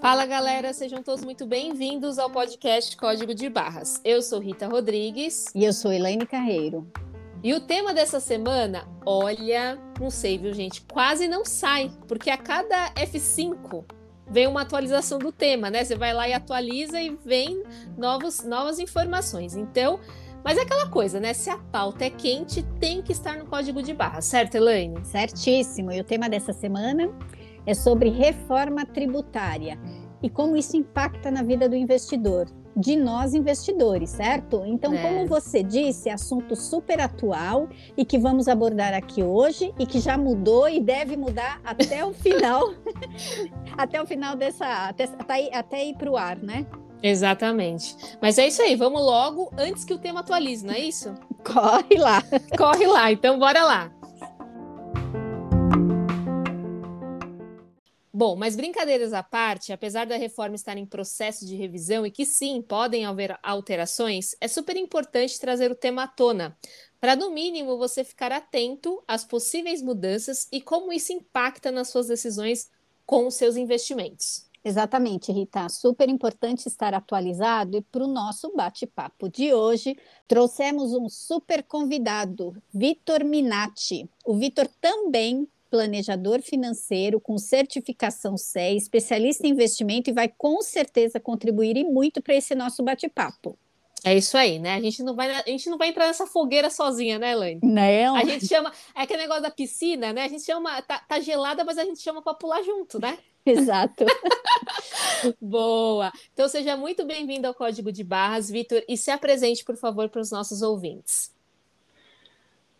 Fala galera, sejam todos muito bem-vindos ao podcast Código de Barras. Eu sou Rita Rodrigues. E eu sou Elaine Carreiro. E o tema dessa semana, olha, não sei, viu, gente? Quase não sai, porque a cada F5 vem uma atualização do tema, né? Você vai lá e atualiza e vem novos, novas informações. Então, mas é aquela coisa, né? Se a pauta é quente, tem que estar no código de barra, certo, Elaine? Certíssimo. E o tema dessa semana é sobre reforma tributária e como isso impacta na vida do investidor, de nós investidores, certo? Então, é. como você disse, é assunto super atual e que vamos abordar aqui hoje e que já mudou e deve mudar até o final, até o final dessa, até, até ir para o ar, né? Exatamente. Mas é isso aí, vamos logo antes que o tema atualize, não é isso? Corre lá. Corre lá, então bora lá. Bom, mas brincadeiras à parte, apesar da reforma estar em processo de revisão e que sim, podem haver alterações, é super importante trazer o tema à tona, para no mínimo você ficar atento às possíveis mudanças e como isso impacta nas suas decisões com os seus investimentos. Exatamente, Rita. Super importante estar atualizado e para o nosso bate-papo de hoje trouxemos um super convidado, Vitor Minati. O Vitor também planejador financeiro com certificação CE, especialista em investimento e vai com certeza contribuir e muito para esse nosso bate-papo. É isso aí, né? A gente não vai, a gente não vai entrar nessa fogueira sozinha, né, Elaine? Não. A gente chama, é aquele negócio da piscina, né? A gente chama, tá, tá gelada, mas a gente chama para pular junto, né? Exato. Boa. Então seja muito bem-vindo ao Código de Barras, Vitor, e se apresente, por favor, para os nossos ouvintes.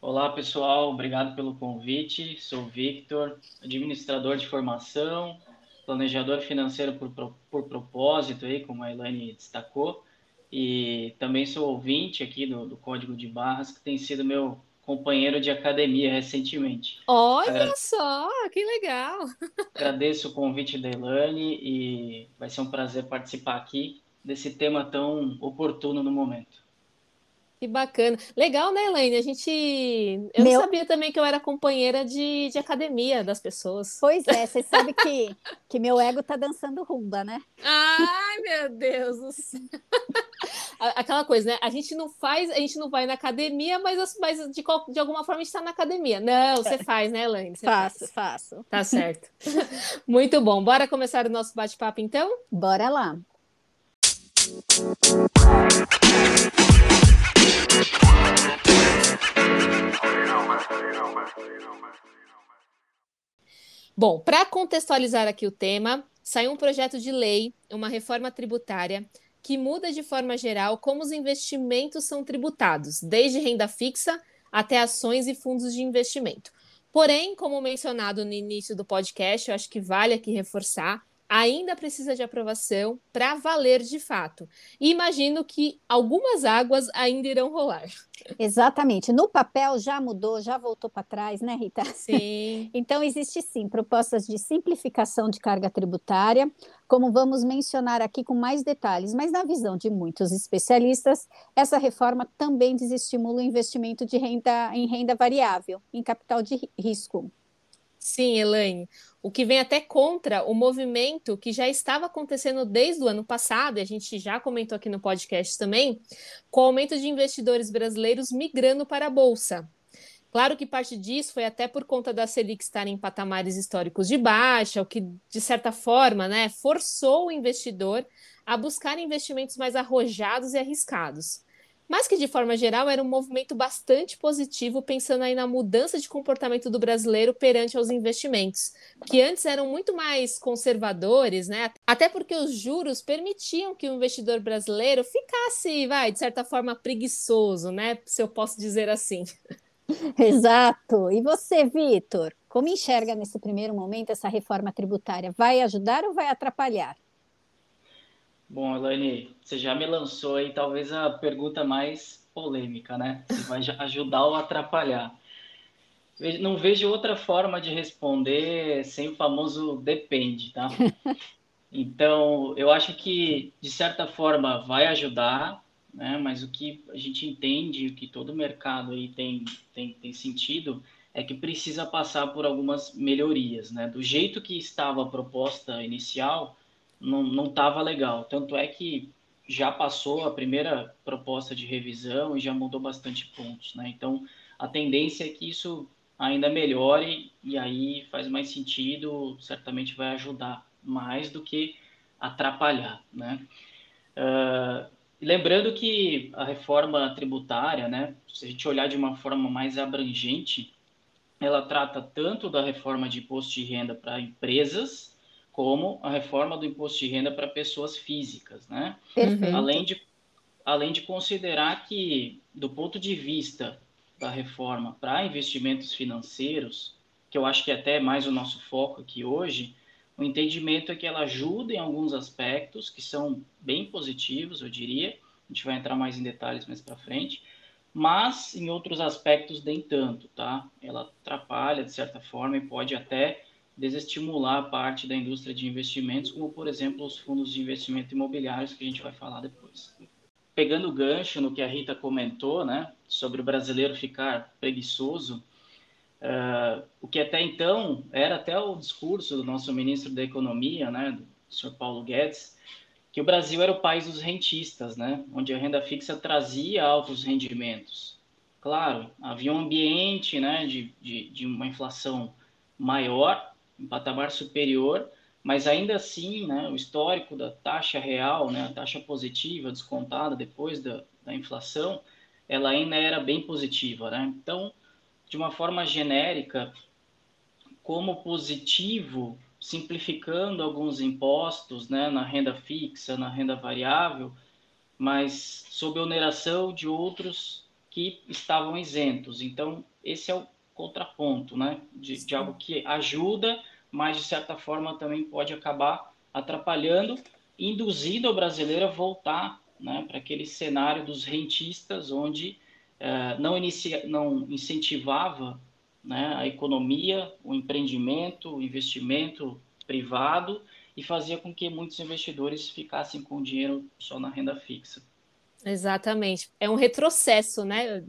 Olá, pessoal. Obrigado pelo convite. Sou Victor, administrador de formação, planejador financeiro por, por propósito, aí, como a Elaine destacou, e também sou ouvinte aqui do, do Código de Barras, que tem sido meu companheiro de academia recentemente. Olha só, que legal! Agradeço o convite da Elaine e vai ser um prazer participar aqui desse tema tão oportuno no momento. Que bacana. Legal, né, Elaine? A gente. Eu Meu... não sabia também que eu era companheira de, de academia das pessoas. Pois é, você sabe que, que meu ego tá dançando rumba, né? Ai, meu Deus do céu. Aquela coisa, né? A gente não faz, a gente não vai na academia, mas, mas de, de alguma forma a gente tá na academia. Não, você é. faz, né, Elaine? Faço, faz. faço. Tá certo. Muito bom. Bora começar o nosso bate-papo, então? Bora lá. Bom, para contextualizar aqui o tema, saiu um projeto de lei, uma reforma tributária, que muda de forma geral como os investimentos são tributados, desde renda fixa até ações e fundos de investimento. Porém, como mencionado no início do podcast, eu acho que vale aqui reforçar, ainda precisa de aprovação para valer de fato. E imagino que algumas águas ainda irão rolar. Exatamente. No papel já mudou, já voltou para trás, né, Rita? Sim. então, existe sim propostas de simplificação de carga tributária, como vamos mencionar aqui com mais detalhes, mas na visão de muitos especialistas, essa reforma também desestimula o investimento de renda em renda variável, em capital de risco. Sim, Elaine. O que vem até contra o movimento que já estava acontecendo desde o ano passado, e a gente já comentou aqui no podcast também, com o aumento de investidores brasileiros migrando para a Bolsa. Claro que parte disso foi até por conta da Selic estar em patamares históricos de baixa, o que, de certa forma, né, forçou o investidor a buscar investimentos mais arrojados e arriscados mas que de forma geral era um movimento bastante positivo, pensando aí na mudança de comportamento do brasileiro perante aos investimentos, que antes eram muito mais conservadores, né? Até porque os juros permitiam que o investidor brasileiro ficasse, vai, de certa forma preguiçoso, né? Se eu posso dizer assim. Exato. E você, Vitor, como enxerga nesse primeiro momento essa reforma tributária? Vai ajudar ou vai atrapalhar? Bom, Elaine, você já me lançou aí talvez a pergunta mais polêmica, né? Se vai ajudar ou atrapalhar. Não vejo outra forma de responder sem o famoso depende, tá? Então, eu acho que, de certa forma, vai ajudar, né? mas o que a gente entende, o que todo mercado aí tem, tem, tem sentido, é que precisa passar por algumas melhorias, né? Do jeito que estava a proposta inicial, não estava legal. Tanto é que já passou a primeira proposta de revisão e já mudou bastante pontos, né? Então, a tendência é que isso ainda melhore e aí faz mais sentido, certamente vai ajudar mais do que atrapalhar, né? Uh, lembrando que a reforma tributária, né, se a gente olhar de uma forma mais abrangente, ela trata tanto da reforma de imposto de renda para empresas, como a reforma do imposto de renda para pessoas físicas, né? Perfeito. Além de, além de considerar que, do ponto de vista da reforma para investimentos financeiros, que eu acho que é até mais o nosso foco aqui hoje, o entendimento é que ela ajuda em alguns aspectos que são bem positivos, eu diria. A gente vai entrar mais em detalhes mais para frente, mas em outros aspectos nem tanto, tá? Ela atrapalha de certa forma e pode até desestimular parte da indústria de investimentos, como por exemplo os fundos de investimento imobiliários que a gente vai falar depois. Pegando o gancho no que a Rita comentou, né, sobre o brasileiro ficar preguiçoso, uh, o que até então era até o discurso do nosso ministro da Economia, né, do senhor Paulo Guedes, que o Brasil era o país dos rentistas, né? onde a renda fixa trazia altos rendimentos. Claro, havia um ambiente né, de, de, de uma inflação maior, um patamar superior, mas ainda assim, né, o histórico da taxa real, né, a taxa positiva descontada depois da, da inflação, ela ainda era bem positiva. Né? Então, de uma forma genérica, como positivo simplificando alguns impostos né, na renda fixa, na renda variável, mas sob oneração de outros que estavam isentos. Então, esse é o contraponto né, de, de algo que ajuda, mas de certa forma também pode acabar atrapalhando, induzindo o brasileiro a voltar né, para aquele cenário dos rentistas, onde uh, não, inicia, não incentivava né, a economia, o empreendimento, o investimento privado e fazia com que muitos investidores ficassem com dinheiro só na renda fixa. Exatamente. É um retrocesso, né?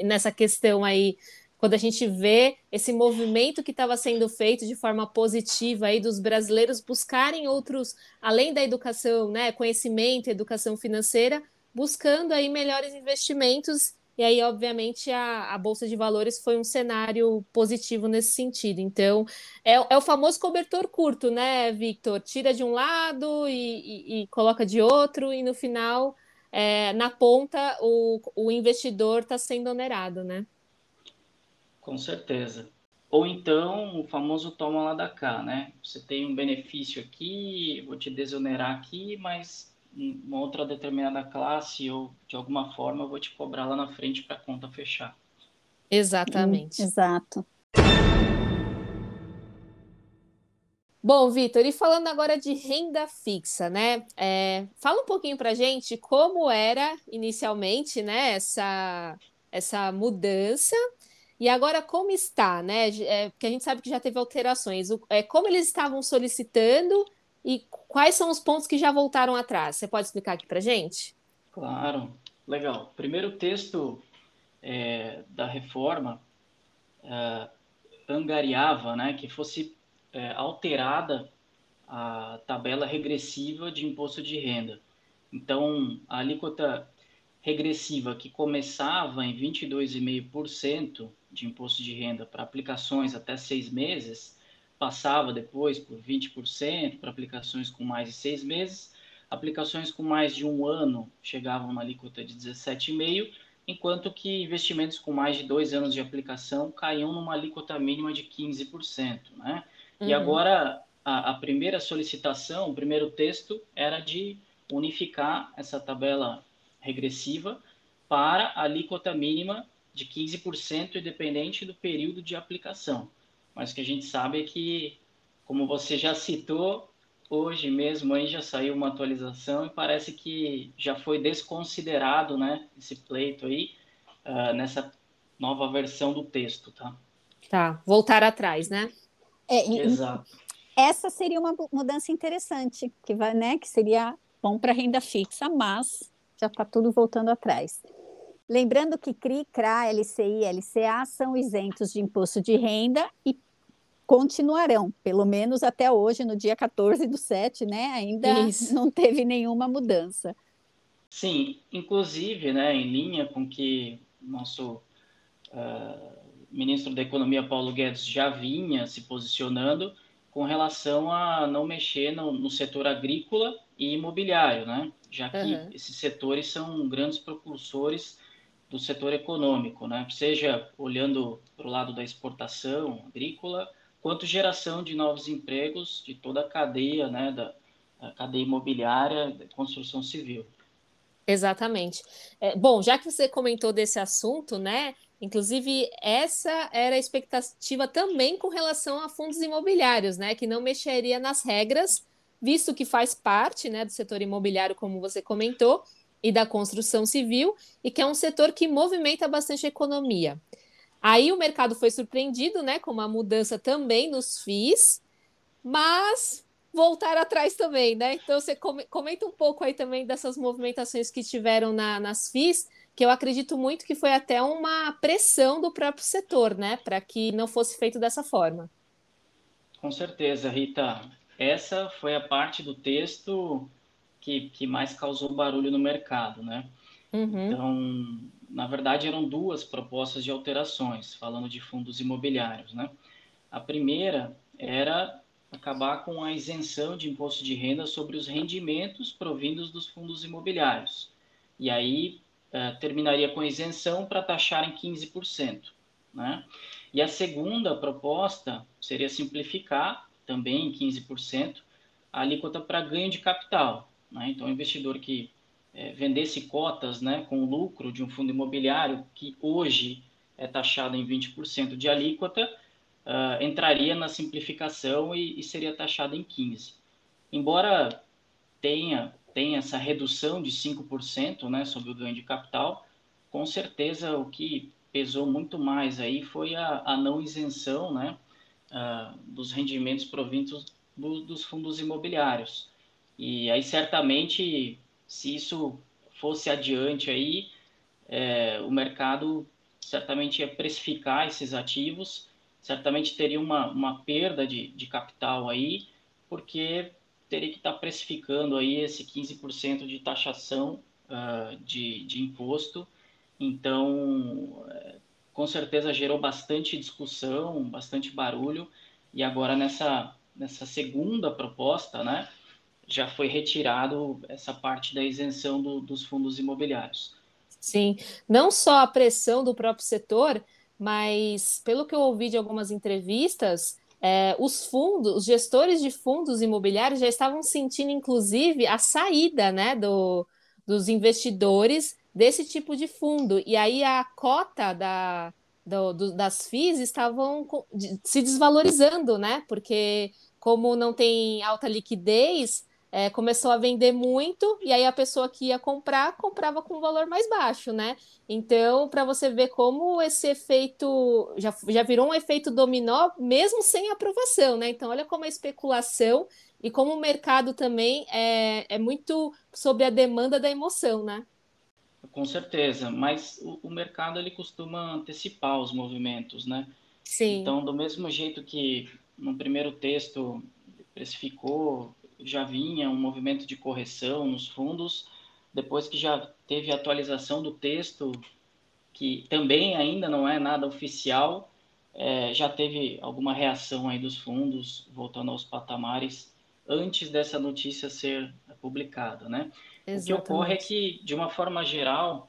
Nessa questão aí, quando a gente vê esse movimento que estava sendo feito de forma positiva aí dos brasileiros buscarem outros, além da educação, né? Conhecimento, educação financeira, buscando aí melhores investimentos e aí, obviamente, a, a, Bolsa de Valores foi um cenário positivo nesse sentido. Então, é, é o famoso cobertor curto, né, Victor? Tira de um lado e, e, e coloca de outro, e no final, é, na ponta, o, o investidor está sendo onerado, né? Com certeza. Ou então, o famoso toma lá da cá, né? Você tem um benefício aqui, vou te desonerar aqui, mas uma outra determinada classe ou de alguma forma eu vou te cobrar lá na frente para a conta fechar. Exatamente. Hum, exato. Bom, Vitor, e falando agora de renda fixa, né? É, fala um pouquinho para gente como era inicialmente, né? Essa, essa mudança e agora como está, né? É, porque a gente sabe que já teve alterações. O, é, como eles estavam solicitando e quais são os pontos que já voltaram atrás? Você pode explicar aqui para gente? Claro, legal. Primeiro texto é, da reforma é, angariava né, que fosse é, alterada a tabela regressiva de imposto de renda. Então, a alíquota regressiva que começava em 22,5% de imposto de renda para aplicações até seis meses, passava depois por 20% para aplicações com mais de seis meses. Aplicações com mais de um ano chegavam na alíquota de 17,5%, enquanto que investimentos com mais de dois anos de aplicação caíam numa alíquota mínima de 15%. Né? Uhum. E agora, a, a primeira solicitação, o primeiro texto, era de unificar essa tabela regressiva para a alíquota mínima de 15%, independente do período de aplicação mas o que a gente sabe é que, como você já citou, hoje mesmo aí já saiu uma atualização e parece que já foi desconsiderado, né, esse pleito aí, uh, nessa nova versão do texto, tá? Tá, voltar atrás, né? É, Exato. Essa seria uma mudança interessante, que vai, né, que seria bom para renda fixa, mas já está tudo voltando atrás. Lembrando que CRI, CRA, LCI e LCA são isentos de imposto de renda e continuarão, pelo menos até hoje, no dia 14 do 7, né? Ainda Isso. não teve nenhuma mudança. Sim, inclusive, né, em linha com que nosso uh, ministro da Economia, Paulo Guedes, já vinha se posicionando com relação a não mexer no, no setor agrícola e imobiliário, né? já que uhum. esses setores são grandes propulsores do setor econômico, né? seja olhando para o lado da exportação agrícola, quanto geração de novos empregos de toda a cadeia, né, da cadeia imobiliária, da construção civil. Exatamente. É, bom, já que você comentou desse assunto, né? Inclusive, essa era a expectativa também com relação a fundos imobiliários, né? Que não mexeria nas regras, visto que faz parte né, do setor imobiliário, como você comentou, e da construção civil, e que é um setor que movimenta bastante a economia. Aí o mercado foi surpreendido, né, com uma mudança também nos FIIs, mas voltar atrás também, né? Então você comenta um pouco aí também dessas movimentações que tiveram na, nas FIIs, que eu acredito muito que foi até uma pressão do próprio setor, né, para que não fosse feito dessa forma. Com certeza, Rita. Essa foi a parte do texto que, que mais causou barulho no mercado, né? Uhum. Então, na verdade, eram duas propostas de alterações, falando de fundos imobiliários, né? A primeira era acabar com a isenção de imposto de renda sobre os rendimentos provindos dos fundos imobiliários. E aí eh, terminaria com isenção para taxar em 15%. Né? E a segunda proposta seria simplificar, também em 15%, a alíquota para ganho de capital. Né? Então, o investidor que é, vendesse cotas né, com lucro de um fundo imobiliário, que hoje é taxado em 20% de alíquota, uh, entraria na simplificação e, e, seria taxado em 15%. Embora tenha, tenha essa redução de 5% né, sobre o ganho de capital, com certeza o que pesou muito mais aí foi a, a não isenção né, uh, dos rendimentos provindos do, dos fundos imobiliários. E aí certamente se isso fosse adiante aí, é, o mercado certamente ia precificar esses ativos, certamente teria uma, uma perda de, de capital aí, porque teria que estar precificando aí esse 15% de taxação uh, de, de imposto. Então, é, com certeza gerou bastante discussão, bastante barulho, e agora nessa, nessa segunda proposta, né, já foi retirado essa parte da isenção do, dos fundos imobiliários. Sim, não só a pressão do próprio setor, mas pelo que eu ouvi de algumas entrevistas, é, os fundos, os gestores de fundos imobiliários já estavam sentindo, inclusive, a saída né, do, dos investidores desse tipo de fundo. E aí a cota da, do, do, das FIIs estavam se desvalorizando, né? Porque como não tem alta liquidez, é, começou a vender muito, e aí a pessoa que ia comprar, comprava com um valor mais baixo, né? Então, para você ver como esse efeito já, já virou um efeito dominó, mesmo sem aprovação, né? Então, olha como a especulação e como o mercado também é, é muito sobre a demanda da emoção, né? Com certeza, mas o, o mercado ele costuma antecipar os movimentos, né? Sim. Então, do mesmo jeito que no primeiro texto precificou já vinha um movimento de correção nos fundos, depois que já teve atualização do texto, que também ainda não é nada oficial, é, já teve alguma reação aí dos fundos, voltando aos patamares, antes dessa notícia ser publicada, né? Exatamente. O que ocorre é que, de uma forma geral,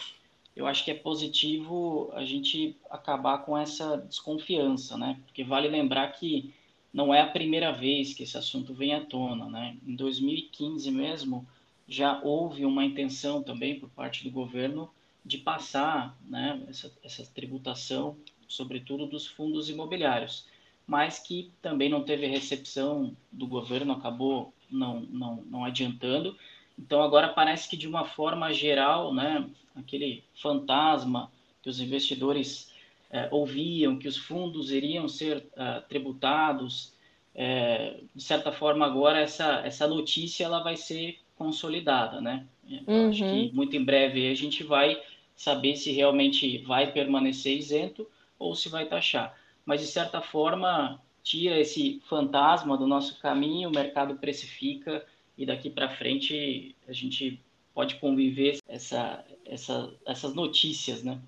eu acho que é positivo a gente acabar com essa desconfiança, né? Porque vale lembrar que não é a primeira vez que esse assunto vem à tona, né? Em 2015 mesmo já houve uma intenção também por parte do governo de passar, né, essa, essa tributação, sobretudo dos fundos imobiliários, mas que também não teve recepção do governo, acabou não, não, não adiantando. Então agora parece que de uma forma geral, né, aquele fantasma que os investidores é, ouviam que os fundos iriam ser uh, tributados. É, de certa forma, agora essa, essa notícia ela vai ser consolidada, né? Uhum. acho que muito em breve a gente vai saber se realmente vai permanecer isento ou se vai taxar. Mas, de certa forma, tira esse fantasma do nosso caminho, o mercado precifica e daqui para frente a gente pode conviver essa, essa, essas notícias, né?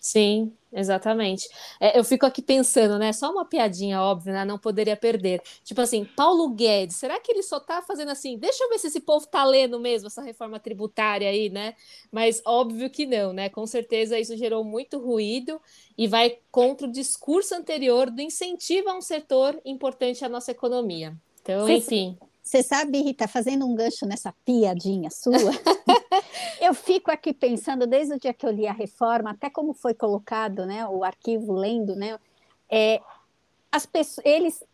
Sim, exatamente. É, eu fico aqui pensando, né? Só uma piadinha óbvia, né? Não poderia perder. Tipo assim, Paulo Guedes, será que ele só tá fazendo assim? Deixa eu ver se esse povo tá lendo mesmo essa reforma tributária aí, né? Mas óbvio que não, né? Com certeza isso gerou muito ruído e vai contra o discurso anterior do incentivo a um setor importante à nossa economia. Então, enfim. Você sabe, Rita, fazendo um gancho nessa piadinha sua, eu fico aqui pensando, desde o dia que eu li a reforma, até como foi colocado, né, o arquivo lendo, né, é, as pessoas, eles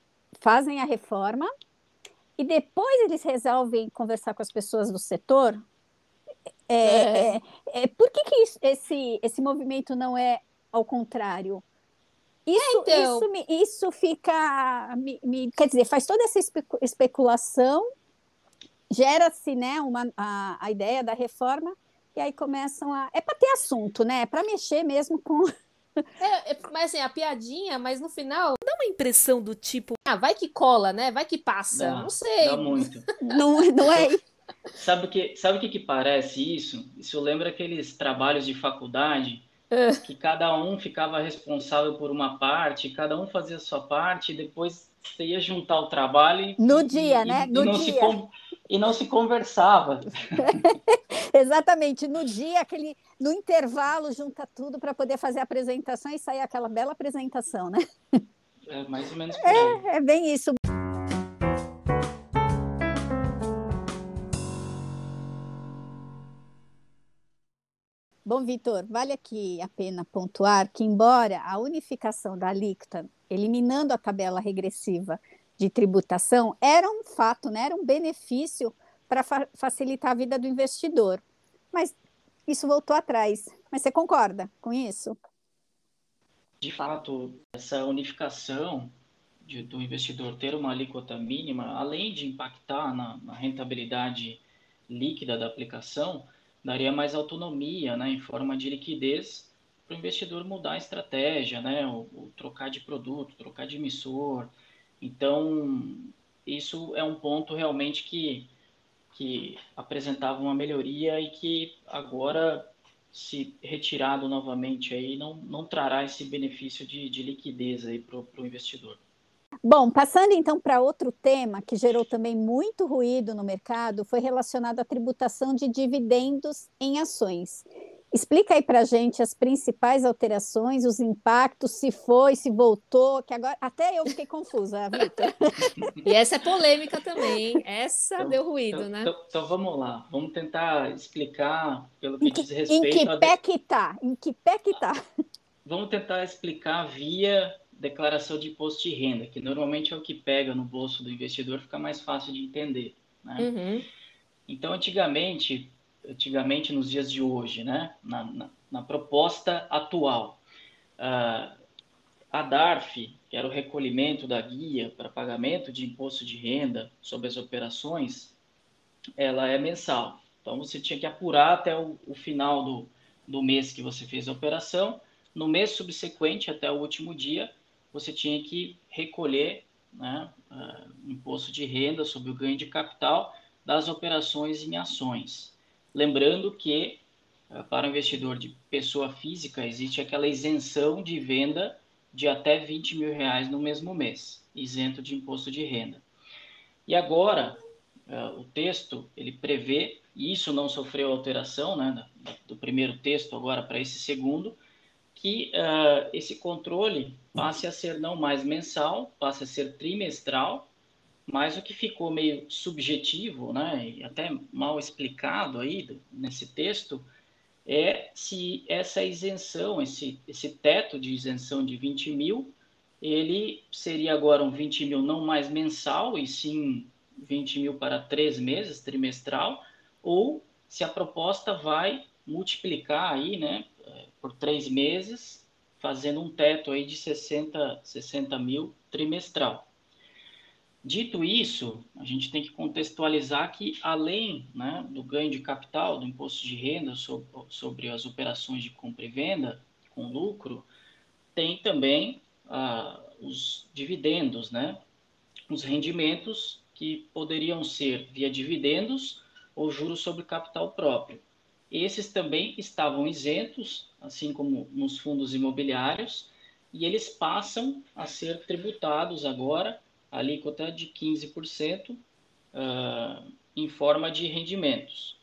fazem a reforma e depois eles resolvem conversar com as pessoas do setor. É, é. é, é por que, que isso, esse, esse movimento não é ao contrário? Isso, é, então... isso, me, isso fica. Me, me, quer dizer, faz toda essa especulação, gera-se né, uma, a, a ideia da reforma, e aí começam a. É para ter assunto, né? É para mexer mesmo com. É, é, mas assim, a piadinha, mas no final dá uma impressão do tipo, ah, vai que cola, né? Vai que passa. Dá, não sei. Dá muito. não, não é. Sabe o que, sabe o que, que parece isso? Isso lembra aqueles trabalhos de faculdade. Que cada um ficava responsável por uma parte, cada um fazia a sua parte, e depois você ia juntar o trabalho. No e, dia, e, né? No e não, dia. Se, e não se conversava. Exatamente, no dia, aquele, no intervalo, junta tudo para poder fazer a apresentação e sair aquela bela apresentação, né? É mais ou menos. É, é bem isso. Bom, Vitor, vale aqui a pena pontuar que, embora a unificação da alíquota, eliminando a tabela regressiva de tributação, era um fato, né? era um benefício para fa facilitar a vida do investidor. Mas isso voltou atrás. Mas você concorda com isso? De fato, essa unificação de, do investidor ter uma alíquota mínima, além de impactar na, na rentabilidade líquida da aplicação, daria mais autonomia, né, em forma de liquidez para o investidor mudar a estratégia, né, ou, ou, trocar de produto, trocar de emissor. Então, isso é um ponto realmente que, que apresentava uma melhoria e que agora, se retirado novamente, aí, não, não trará esse benefício de, de liquidez para o investidor. Bom, passando então para outro tema que gerou também muito ruído no mercado, foi relacionado à tributação de dividendos em ações. Explica aí para a gente as principais alterações, os impactos, se foi, se voltou, que agora até eu fiquei confusa, Vitor. e essa é polêmica também, essa então, deu ruído, então, né? Então, então, vamos lá, vamos tentar explicar pelo que, que diz respeito... Em que pé que tá? Em que pé que tá? Vamos tentar explicar via declaração de imposto de renda, que normalmente é o que pega no bolso do investidor, fica mais fácil de entender. Né? Uhum. Então, antigamente, antigamente nos dias de hoje, né, na, na, na proposta atual, uh, a DARF, que era o recolhimento da guia para pagamento de imposto de renda sobre as operações, ela é mensal. Então, você tinha que apurar até o, o final do, do mês que você fez a operação. No mês subsequente, até o último dia, você tinha que recolher né, uh, imposto de renda sobre o ganho de capital das operações em ações. Lembrando que, uh, para o investidor de pessoa física, existe aquela isenção de venda de até 20 mil reais no mesmo mês, isento de imposto de renda. E agora, uh, o texto, ele prevê, e isso não sofreu alteração, né, do primeiro texto agora para esse segundo, que uh, esse controle passe a ser não mais mensal, passe a ser trimestral, mas o que ficou meio subjetivo, né, e até mal explicado aí nesse texto, é se essa isenção, esse, esse teto de isenção de 20 mil, ele seria agora um 20 mil não mais mensal, e sim 20 mil para três meses, trimestral, ou se a proposta vai multiplicar aí, né, por três meses, fazendo um teto aí de 60, 60 mil trimestral. Dito isso, a gente tem que contextualizar que, além né, do ganho de capital, do imposto de renda sobre, sobre as operações de compra e venda com lucro, tem também ah, os dividendos, né? os rendimentos que poderiam ser via dividendos ou juros sobre capital próprio. Esses também estavam isentos, assim como nos fundos imobiliários, e eles passam a ser tributados agora, a alíquota de 15%, uh, em forma de rendimentos.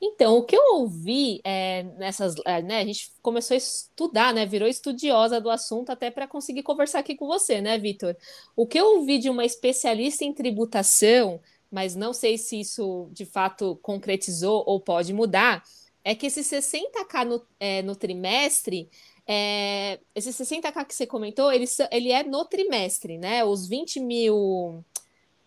Então, o que eu ouvi é, nessas. É, né, a gente começou a estudar, né? Virou estudiosa do assunto até para conseguir conversar aqui com você, né, Vitor? O que eu ouvi de uma especialista em tributação, mas não sei se isso de fato concretizou ou pode mudar, é que esse 60k no, é, no trimestre. É, esse 60k que você comentou, ele, ele é no trimestre, né? Os 20 mil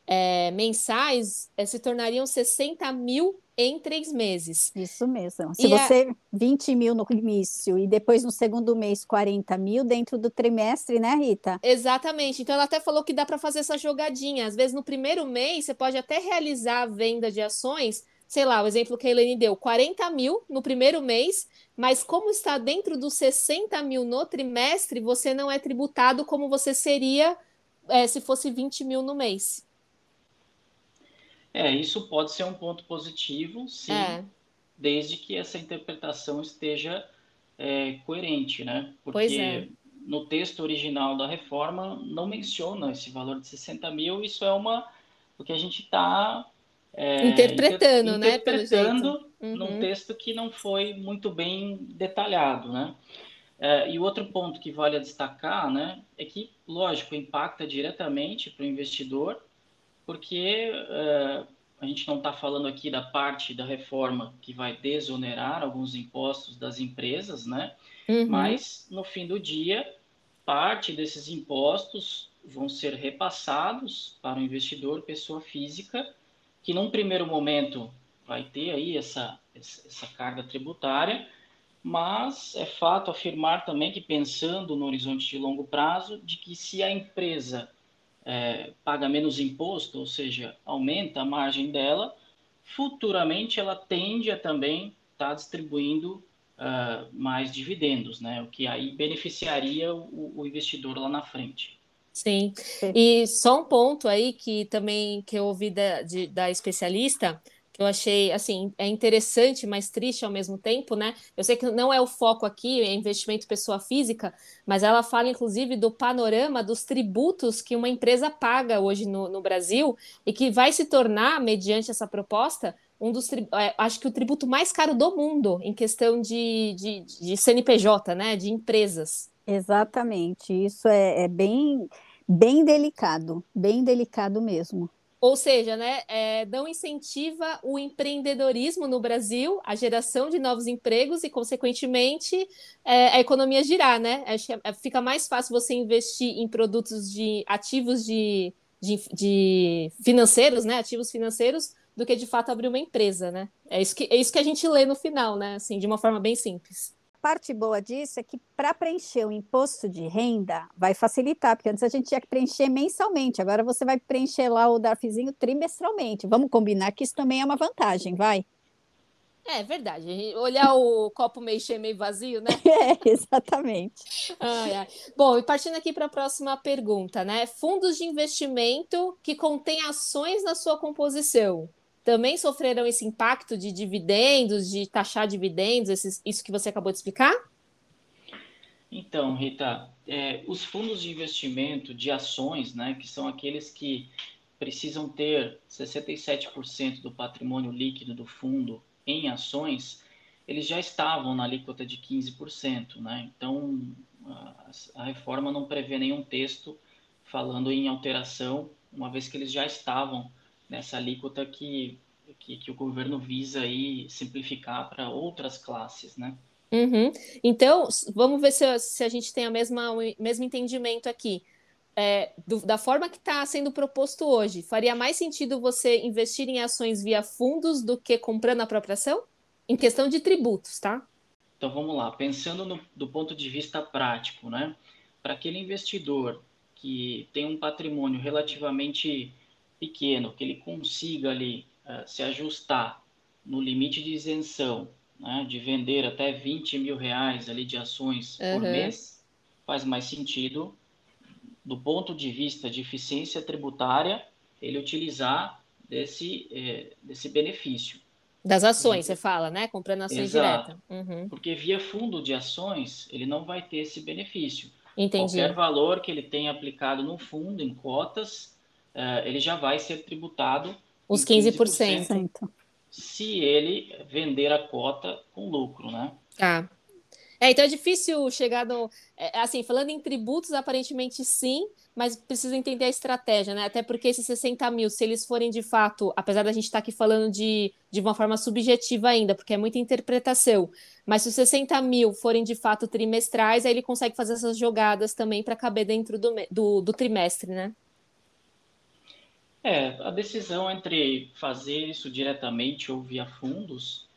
é, mensais é, se tornariam 60 mil em três meses. Isso mesmo. Se e você, a... 20 mil no início e depois no segundo mês 40 mil dentro do trimestre, né, Rita? Exatamente. Então ela até falou que dá para fazer essa jogadinha. Às vezes no primeiro mês você pode até realizar a venda de ações, sei lá, o exemplo que a Helene deu, 40 mil no primeiro mês, mas como está dentro dos 60 mil no trimestre, você não é tributado como você seria é, se fosse 20 mil no mês. É, isso pode ser um ponto positivo, sim, é. desde que essa interpretação esteja é, coerente, né? Porque é. no texto original da reforma não menciona esse valor de 60 mil, isso é uma o que a gente está é, interpretando, inter, né? Interpretando uhum. num texto que não foi muito bem detalhado, né? É, e outro ponto que vale a destacar, né, é que, lógico, impacta diretamente para o investidor, porque uh, a gente não está falando aqui da parte da reforma que vai desonerar alguns impostos das empresas, né? Uhum. Mas, no fim do dia, parte desses impostos vão ser repassados para o investidor, pessoa física, que num primeiro momento vai ter aí essa, essa carga tributária, mas é fato afirmar também que, pensando no horizonte de longo prazo, de que se a empresa é, paga menos imposto, ou seja, aumenta a margem dela, futuramente ela tende a também estar tá distribuindo uh, mais dividendos, né? O que aí beneficiaria o, o investidor lá na frente. Sim. E só um ponto aí que também que eu ouvi da, de, da especialista eu achei assim é interessante, mas triste ao mesmo tempo, né? Eu sei que não é o foco aqui, é investimento pessoa física, mas ela fala inclusive do panorama dos tributos que uma empresa paga hoje no, no Brasil e que vai se tornar, mediante essa proposta, um dos é, acho que o tributo mais caro do mundo em questão de, de, de CNPJ, né? De empresas. Exatamente, isso é, é bem, bem delicado, bem delicado mesmo. Ou seja, né, é, não incentiva o empreendedorismo no Brasil, a geração de novos empregos e, consequentemente, é, a economia girar, né? É, fica mais fácil você investir em produtos de ativos de, de, de, financeiros, né? Ativos financeiros, do que de fato abrir uma empresa, né? É isso que, é isso que a gente lê no final, né? Assim, de uma forma bem simples parte boa disso é que para preencher o imposto de renda vai facilitar, porque antes a gente tinha que preencher mensalmente, agora você vai preencher lá o DARFzinho trimestralmente. Vamos combinar que isso também é uma vantagem, vai? É verdade. Olhar o copo meio cheio, meio vazio, né? É, exatamente. Ai, ai. Bom, e partindo aqui para a próxima pergunta, né? Fundos de investimento que contêm ações na sua composição também sofreram esse impacto de dividendos, de taxar dividendos, esses, isso que você acabou de explicar? Então, Rita, é, os fundos de investimento de ações, né, que são aqueles que precisam ter 67% do patrimônio líquido do fundo em ações, eles já estavam na alíquota de 15%. Né? Então, a, a reforma não prevê nenhum texto falando em alteração, uma vez que eles já estavam nessa alíquota que, que, que o governo visa aí simplificar para outras classes, né? Uhum. Então, vamos ver se, se a gente tem o mesmo entendimento aqui. É, do, da forma que está sendo proposto hoje, faria mais sentido você investir em ações via fundos do que comprando a própria ação? Em questão de tributos, tá? Então vamos lá, pensando no, do ponto de vista prático, né? Para aquele investidor que tem um patrimônio relativamente pequeno, que ele consiga ali uh, se ajustar no limite de isenção, né, de vender até 20 mil reais ali de ações uhum. por mês, faz mais sentido, do ponto de vista de eficiência tributária, ele utilizar desse, eh, desse benefício. Das ações, você fala, né? Comprando ações diretas. Uhum. Porque via fundo de ações, ele não vai ter esse benefício. Entendi. Qualquer valor que ele tenha aplicado no fundo, em cotas, uh, ele já vai ser tributado. Os 15%. 15%. Se ele vender a cota com lucro, né? Ah. É, então é difícil chegar no. É, assim, falando em tributos, aparentemente sim, mas precisa entender a estratégia, né? Até porque esses 60 mil, se eles forem de fato, apesar da gente estar tá aqui falando de, de uma forma subjetiva ainda, porque é muita interpretação, mas se os 60 mil forem de fato trimestrais, aí ele consegue fazer essas jogadas também para caber dentro do, do, do trimestre, né? É, a decisão entre fazer isso diretamente ou via fundos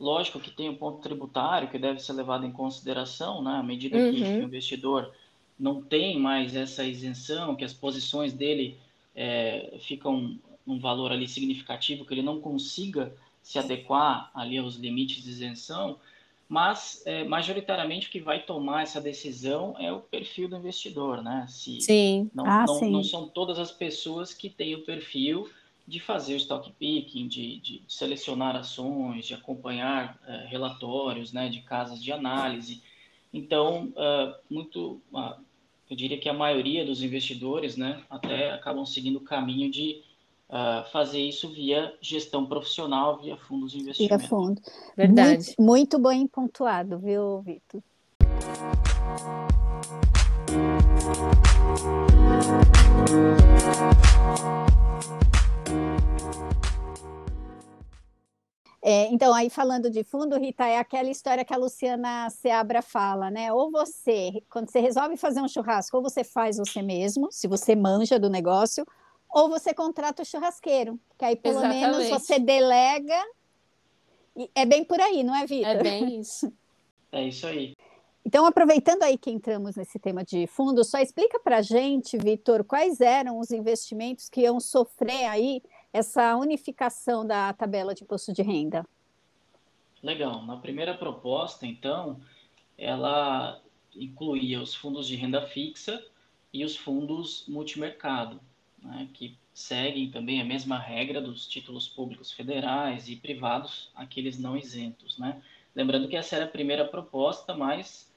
Lógico que tem o um ponto tributário que deve ser levado em consideração, né? À medida uhum. que o investidor não tem mais essa isenção, que as posições dele é, ficam um valor ali significativo, que ele não consiga se adequar ali aos limites de isenção, mas é, majoritariamente o que vai tomar essa decisão é o perfil do investidor, né? Se sim. Não, ah, não, sim. não são todas as pessoas que têm o perfil de fazer o stock picking, de, de selecionar ações, de acompanhar uh, relatórios né, de casas de análise. Então, uh, muito, uh, eu diria que a maioria dos investidores né, até acabam seguindo o caminho de fazer isso via gestão profissional, via fundos de investimento. Via fundo. Verdade. Muito, muito bem pontuado, viu, Vitor? É, então, aí falando de fundo, Rita, é aquela história que a Luciana Seabra fala, né? Ou você, quando você resolve fazer um churrasco, ou você faz você mesmo, se você manja do negócio, ou você contrata o churrasqueiro, que aí pelo Exatamente. menos você delega. E é bem por aí, não é, Vitor? É bem isso. é isso aí. Então, aproveitando aí que entramos nesse tema de fundo, só explica para a gente, Vitor, quais eram os investimentos que iam sofrer aí essa unificação da tabela de imposto de renda? Legal. Na primeira proposta, então, ela incluía os fundos de renda fixa e os fundos multimercado, né, que seguem também a mesma regra dos títulos públicos federais e privados, aqueles não isentos. Né? Lembrando que essa era a primeira proposta, mas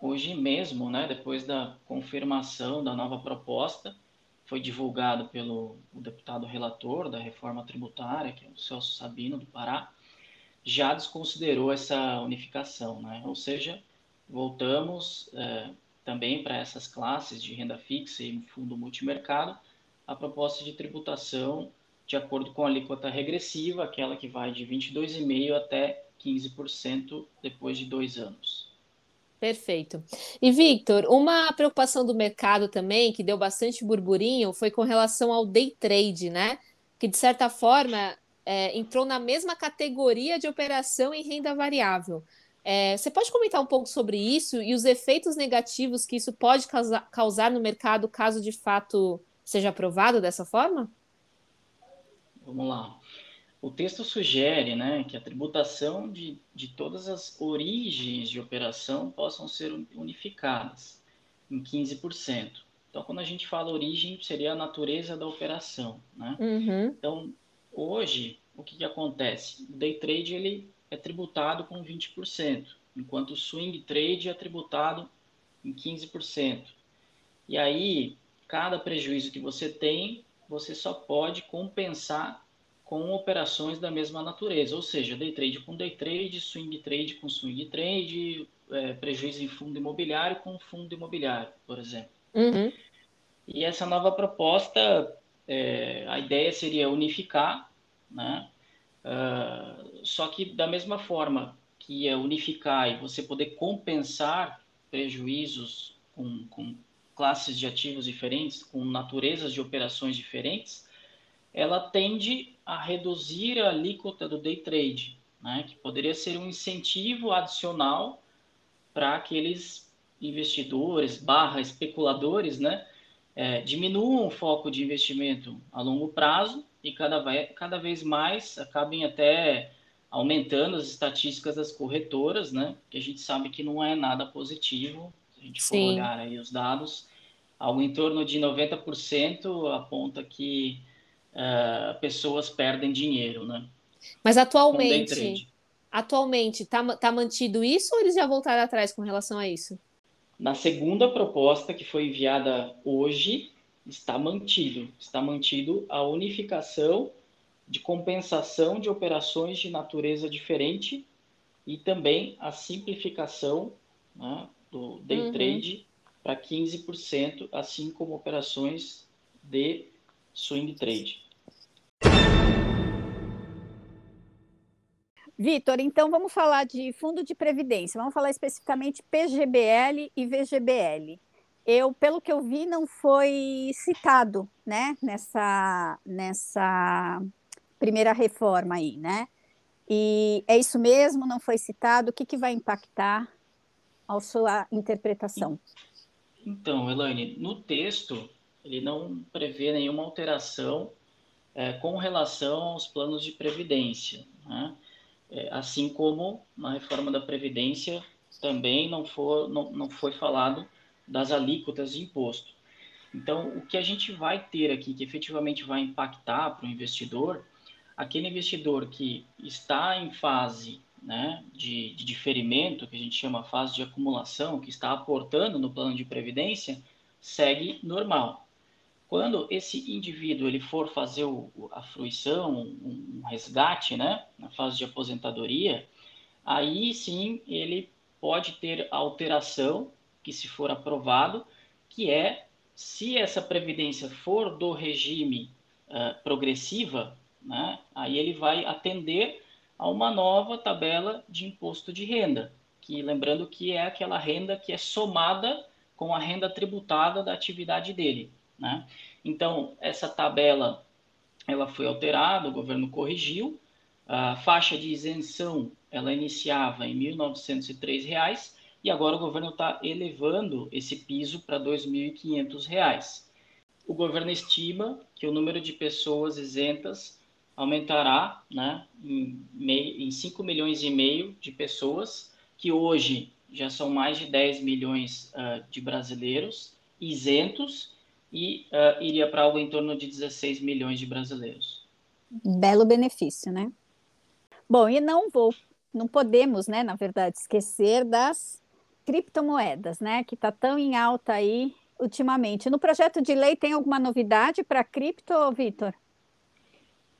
hoje mesmo, né, depois da confirmação da nova proposta, foi divulgado pelo deputado relator da reforma tributária, que é o Celso Sabino, do Pará, já desconsiderou essa unificação, né? Ou seja, voltamos é, também para essas classes de renda fixa e fundo multimercado, a proposta de tributação de acordo com a alíquota regressiva, aquela que vai de 22,5% até 15% depois de dois anos. Perfeito. E, Victor, uma preocupação do mercado também, que deu bastante burburinho, foi com relação ao day trade, né? Que, de certa forma, é, entrou na mesma categoria de operação em renda variável. É, você pode comentar um pouco sobre isso e os efeitos negativos que isso pode causar, causar no mercado caso de fato seja aprovado dessa forma? Vamos lá. O texto sugere né, que a tributação de, de todas as origens de operação possam ser unificadas em 15%. Então, quando a gente fala origem, seria a natureza da operação. Né? Uhum. Então, hoje, o que, que acontece? O day trade ele é tributado com 20%, enquanto o swing trade é tributado em 15%. E aí, cada prejuízo que você tem, você só pode compensar com operações da mesma natureza, ou seja, day trade com day trade, swing trade com swing trade, é, prejuízo em fundo imobiliário com fundo imobiliário, por exemplo. Uhum. E essa nova proposta, é, a ideia seria unificar, né? Uh, só que da mesma forma que é unificar e você poder compensar prejuízos com, com classes de ativos diferentes, com naturezas de operações diferentes, ela tende a reduzir a alíquota do day trade, né, que poderia ser um incentivo adicional para aqueles investidores barra especuladores, né, é, diminuam o foco de investimento a longo prazo e cada, cada vez mais acabem até aumentando as estatísticas das corretoras, né? Que a gente sabe que não é nada positivo. Se a gente for Sim. olhar aí os dados, algo em torno de 90% aponta que uh, pessoas perdem dinheiro, né? Mas atualmente, atualmente tá, tá mantido isso ou eles já voltaram atrás com relação a isso? Na segunda proposta que foi enviada hoje, está mantido, está mantido a unificação de compensação de operações de natureza diferente e também a simplificação né, do day uhum. trade para 15%, assim como operações de swing trade. Vitor, então vamos falar de fundo de previdência, vamos falar especificamente PGBL e VGBL. Eu, pelo que eu vi, não foi citado, né, nessa, nessa primeira reforma aí, né? E é isso mesmo, não foi citado, o que, que vai impactar a sua interpretação? Então, Elaine, no texto, ele não prevê nenhuma alteração é, com relação aos planos de previdência, né? É, assim como na reforma da Previdência também não, for, não, não foi falado das alíquotas de imposto. Então, o que a gente vai ter aqui, que efetivamente vai impactar para o investidor, aquele investidor que está em fase né, de, de, diferimento, que a gente chama fase de acumulação, que está aportando no plano de previdência, segue normal. Quando esse indivíduo ele for fazer o, a fruição, um, um resgate, né, na fase de aposentadoria, aí sim ele pode ter alteração, que se for aprovado, que é se essa previdência for do regime uh, progressiva, né, aí ele vai atender a uma nova tabela de imposto de renda, que lembrando que é aquela renda que é somada com a renda tributada da atividade dele. Né? Então, essa tabela ela foi alterada, o governo corrigiu, a faixa de isenção ela iniciava em R$ 1.903 e agora o governo está elevando esse piso para R$ 2.500. O governo estima que o número de pessoas isentas aumentará né, em, meio, em 5 milhões e meio de pessoas, que hoje já são mais de 10 milhões uh, de brasileiros isentos e uh, iria para algo em torno de 16 milhões de brasileiros. Belo benefício, né? Bom, e não vou, não podemos, né, na verdade, esquecer das criptomoedas, né, que está tão em alta aí ultimamente. No projeto de lei tem alguma novidade para cripto, Vitor?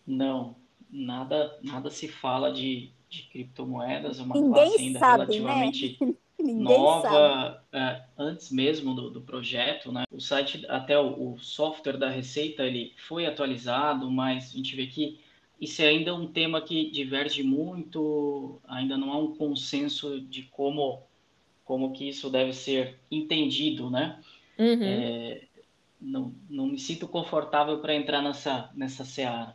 Não, nada, nada se fala de, de criptomoedas, é uma Ninguém classe ainda sabe, né? relativamente né? nova, é, antes mesmo do, do, projeto, né? O site, até o, o, software da Receita, ele foi atualizado, mas a gente vê que isso é ainda um tema que diverge muito, ainda não há um consenso de como, como que isso deve ser entendido, né? Uhum. É, não, não me sinto confortável para entrar nessa, nessa seara.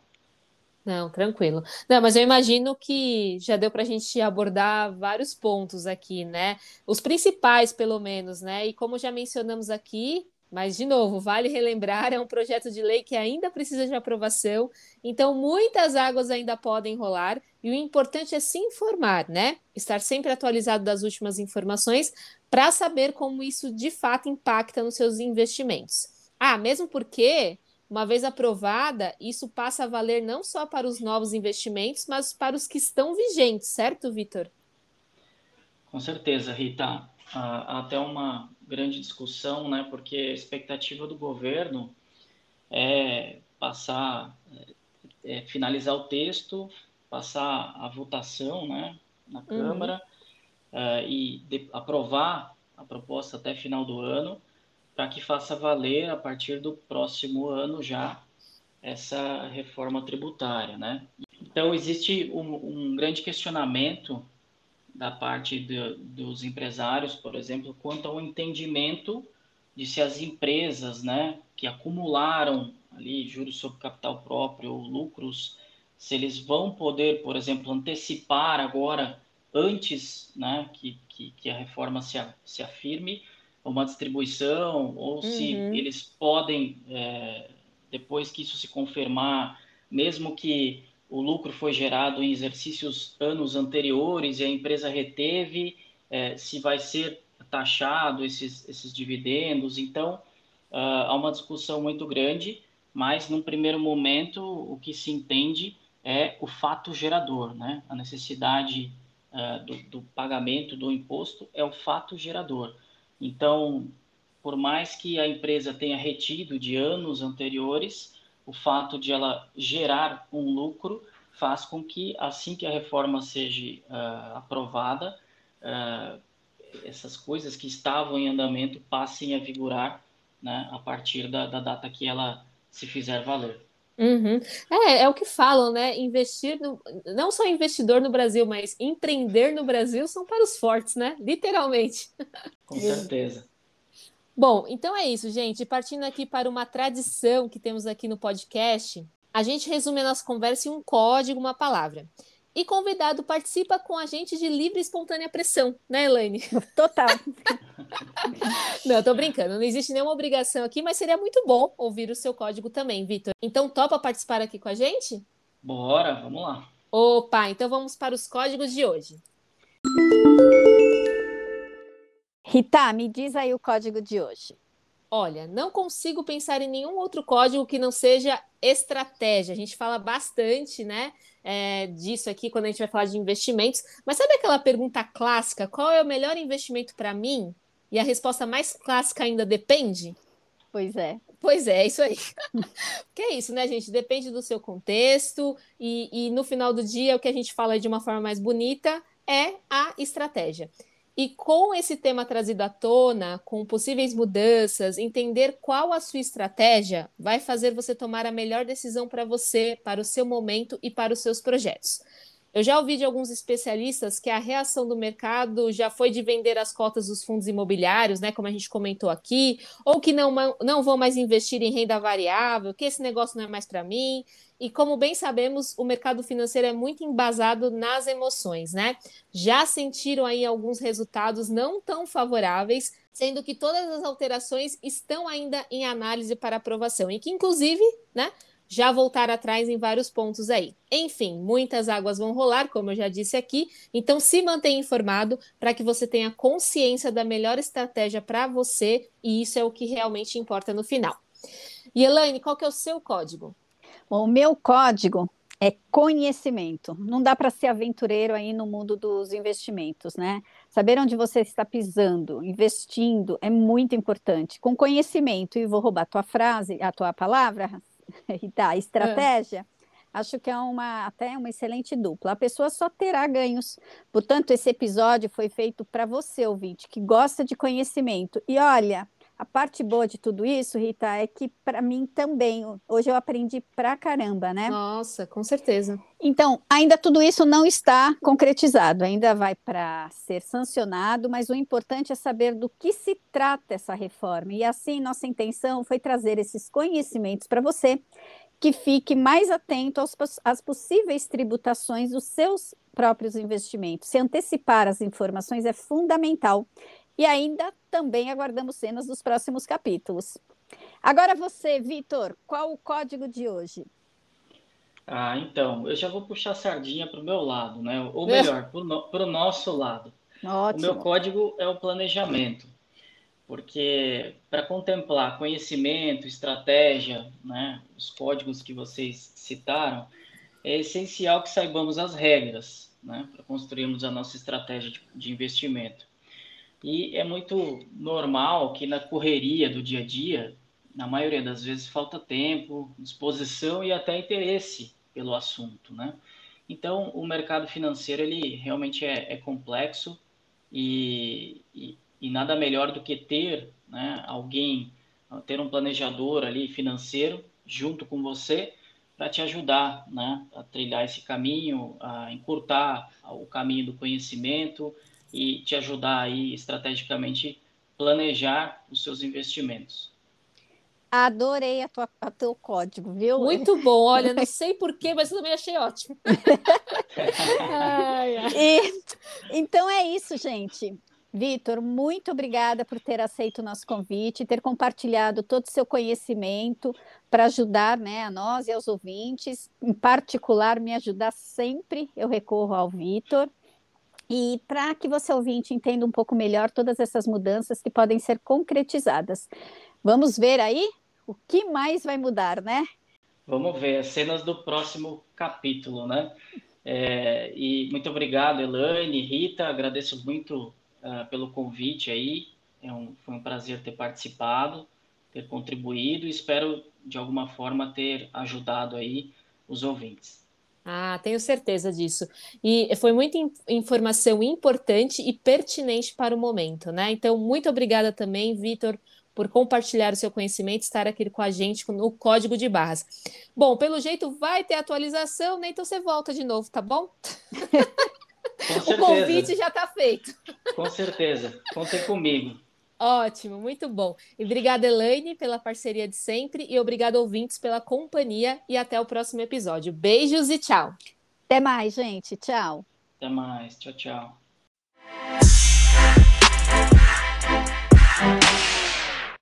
Não, tranquilo. Não, mas eu imagino que já deu para a gente abordar vários pontos aqui, né? Os principais, pelo menos, né? E como já mencionamos aqui, mas de novo, vale relembrar, é um projeto de lei que ainda precisa de aprovação, então muitas águas ainda podem rolar, e o importante é se informar, né? Estar sempre atualizado das últimas informações para saber como isso de fato impacta nos seus investimentos. Ah, mesmo porque uma vez aprovada, isso passa a valer não só para os novos investimentos, mas para os que estão vigentes, certo, Vitor? Com certeza, Rita. Há até uma grande discussão, né? Porque a expectativa do governo é passar, é, finalizar o texto, passar a votação, né? Na uhum. Câmara uh, e de, aprovar a proposta até final do ano para que faça valer a partir do próximo ano já essa reforma tributária, né? Então existe um, um grande questionamento da parte de, dos empresários, por exemplo, quanto ao entendimento de se as empresas, né, que acumularam ali juros sobre capital próprio ou lucros, se eles vão poder, por exemplo, antecipar agora antes, né, que, que, que a reforma se, se afirme, uma distribuição ou uhum. se eles podem, é, depois que isso se confirmar, mesmo que o lucro foi gerado em exercícios anos anteriores e a empresa reteve, é, se vai ser taxado esses, esses dividendos. Então, uh, há uma discussão muito grande, mas num primeiro momento o que se entende é o fato gerador, né? A necessidade uh, do, do pagamento do imposto é o fato gerador. Então, por mais que a empresa tenha retido de anos anteriores, o fato de ela gerar um lucro faz com que, assim que a reforma seja uh, aprovada, uh, essas coisas que estavam em andamento passem a vigorar né, a partir da, da data que ela se fizer valer. Uhum. É, é o que falam, né? Investir no, não só investidor no Brasil, mas empreender no Brasil são para os fortes, né? Literalmente. Com certeza. Bom, então é isso, gente. Partindo aqui para uma tradição que temos aqui no podcast, a gente resume a nossa conversa em um código, uma palavra. E convidado participa com a gente de livre e espontânea pressão, né, Elaine? Total. não, tô brincando, não existe nenhuma obrigação aqui, mas seria muito bom ouvir o seu código também, Vitor. Então, topa participar aqui com a gente? Bora, vamos lá. Opa, então vamos para os códigos de hoje. Rita, me diz aí o código de hoje. Olha, não consigo pensar em nenhum outro código que não seja estratégia. A gente fala bastante, né, é, disso aqui quando a gente vai falar de investimentos. Mas sabe aquela pergunta clássica: qual é o melhor investimento para mim? E a resposta mais clássica ainda depende? Pois é. Pois é, é isso aí. que é isso, né, gente? Depende do seu contexto, e, e no final do dia, o que a gente fala de uma forma mais bonita é a estratégia. E com esse tema trazido à tona, com possíveis mudanças, entender qual a sua estratégia vai fazer você tomar a melhor decisão para você, para o seu momento e para os seus projetos. Eu já ouvi de alguns especialistas que a reação do mercado já foi de vender as cotas dos fundos imobiliários, né, como a gente comentou aqui, ou que não, não vão mais investir em renda variável, que esse negócio não é mais para mim. E como bem sabemos, o mercado financeiro é muito embasado nas emoções, né? Já sentiram aí alguns resultados não tão favoráveis, sendo que todas as alterações estão ainda em análise para aprovação e que inclusive, né, já voltar atrás em vários pontos aí. Enfim, muitas águas vão rolar, como eu já disse aqui, então se mantenha informado para que você tenha consciência da melhor estratégia para você, e isso é o que realmente importa no final. E Elaine, qual que é o seu código? Bom, o meu código é conhecimento. Não dá para ser aventureiro aí no mundo dos investimentos, né? Saber onde você está pisando, investindo, é muito importante. Com conhecimento, e vou roubar a tua frase, a tua palavra, e tá, estratégia, é. acho que é uma até uma excelente dupla. A pessoa só terá ganhos. Portanto, esse episódio foi feito para você, ouvinte, que gosta de conhecimento. E olha, a parte boa de tudo isso, Rita, é que para mim também, hoje eu aprendi pra caramba, né? Nossa, com certeza. Então, ainda tudo isso não está concretizado, ainda vai para ser sancionado, mas o importante é saber do que se trata essa reforma. E assim, nossa intenção foi trazer esses conhecimentos para você, que fique mais atento aos, às possíveis tributações dos seus próprios investimentos. Se antecipar as informações é fundamental e ainda também aguardamos cenas dos próximos capítulos. Agora você, Vitor, qual o código de hoje? Ah, então, eu já vou puxar a sardinha para o meu lado, né? Ou melhor, para o nosso lado. Ótimo. O meu código é o planejamento, porque para contemplar conhecimento, estratégia, né, os códigos que vocês citaram, é essencial que saibamos as regras, né, para construirmos a nossa estratégia de, de investimento. E é muito normal que na correria do dia a dia, na maioria das vezes, falta tempo, disposição e até interesse pelo assunto, né? Então, o mercado financeiro, ele realmente é, é complexo e, e, e, nada melhor do que ter né, alguém, ter um planejador ali financeiro junto com você para te ajudar né, a trilhar esse caminho, a encurtar o caminho do conhecimento, e te ajudar aí estrategicamente planejar os seus investimentos. Adorei a tua, a teu código, viu? Muito bom. Olha, não sei porquê, mas eu também achei ótimo. ai, ai. E, então é isso, gente. Vitor, muito obrigada por ter aceito o nosso convite, ter compartilhado todo o seu conhecimento para ajudar né, a nós e aos ouvintes. Em particular, me ajudar sempre, eu recorro ao Vitor. E para que você ouvinte entenda um pouco melhor todas essas mudanças que podem ser concretizadas. Vamos ver aí o que mais vai mudar, né? Vamos ver as cenas do próximo capítulo, né? É, e muito obrigado, Elaine, Rita, agradeço muito uh, pelo convite aí. É um, foi um prazer ter participado, ter contribuído e espero, de alguma forma, ter ajudado aí os ouvintes. Ah, tenho certeza disso. E foi muita informação importante e pertinente para o momento, né? Então, muito obrigada também, Vitor, por compartilhar o seu conhecimento, estar aqui com a gente no Código de Barras. Bom, pelo jeito vai ter atualização, né? Então você volta de novo, tá bom? o convite já está feito. Com certeza. Contem comigo. Ótimo, muito bom. E obrigada, Elaine, pela parceria de sempre. E obrigado, ouvintes, pela companhia. E até o próximo episódio. Beijos e tchau. Até mais, gente. Tchau. Até mais. Tchau, tchau.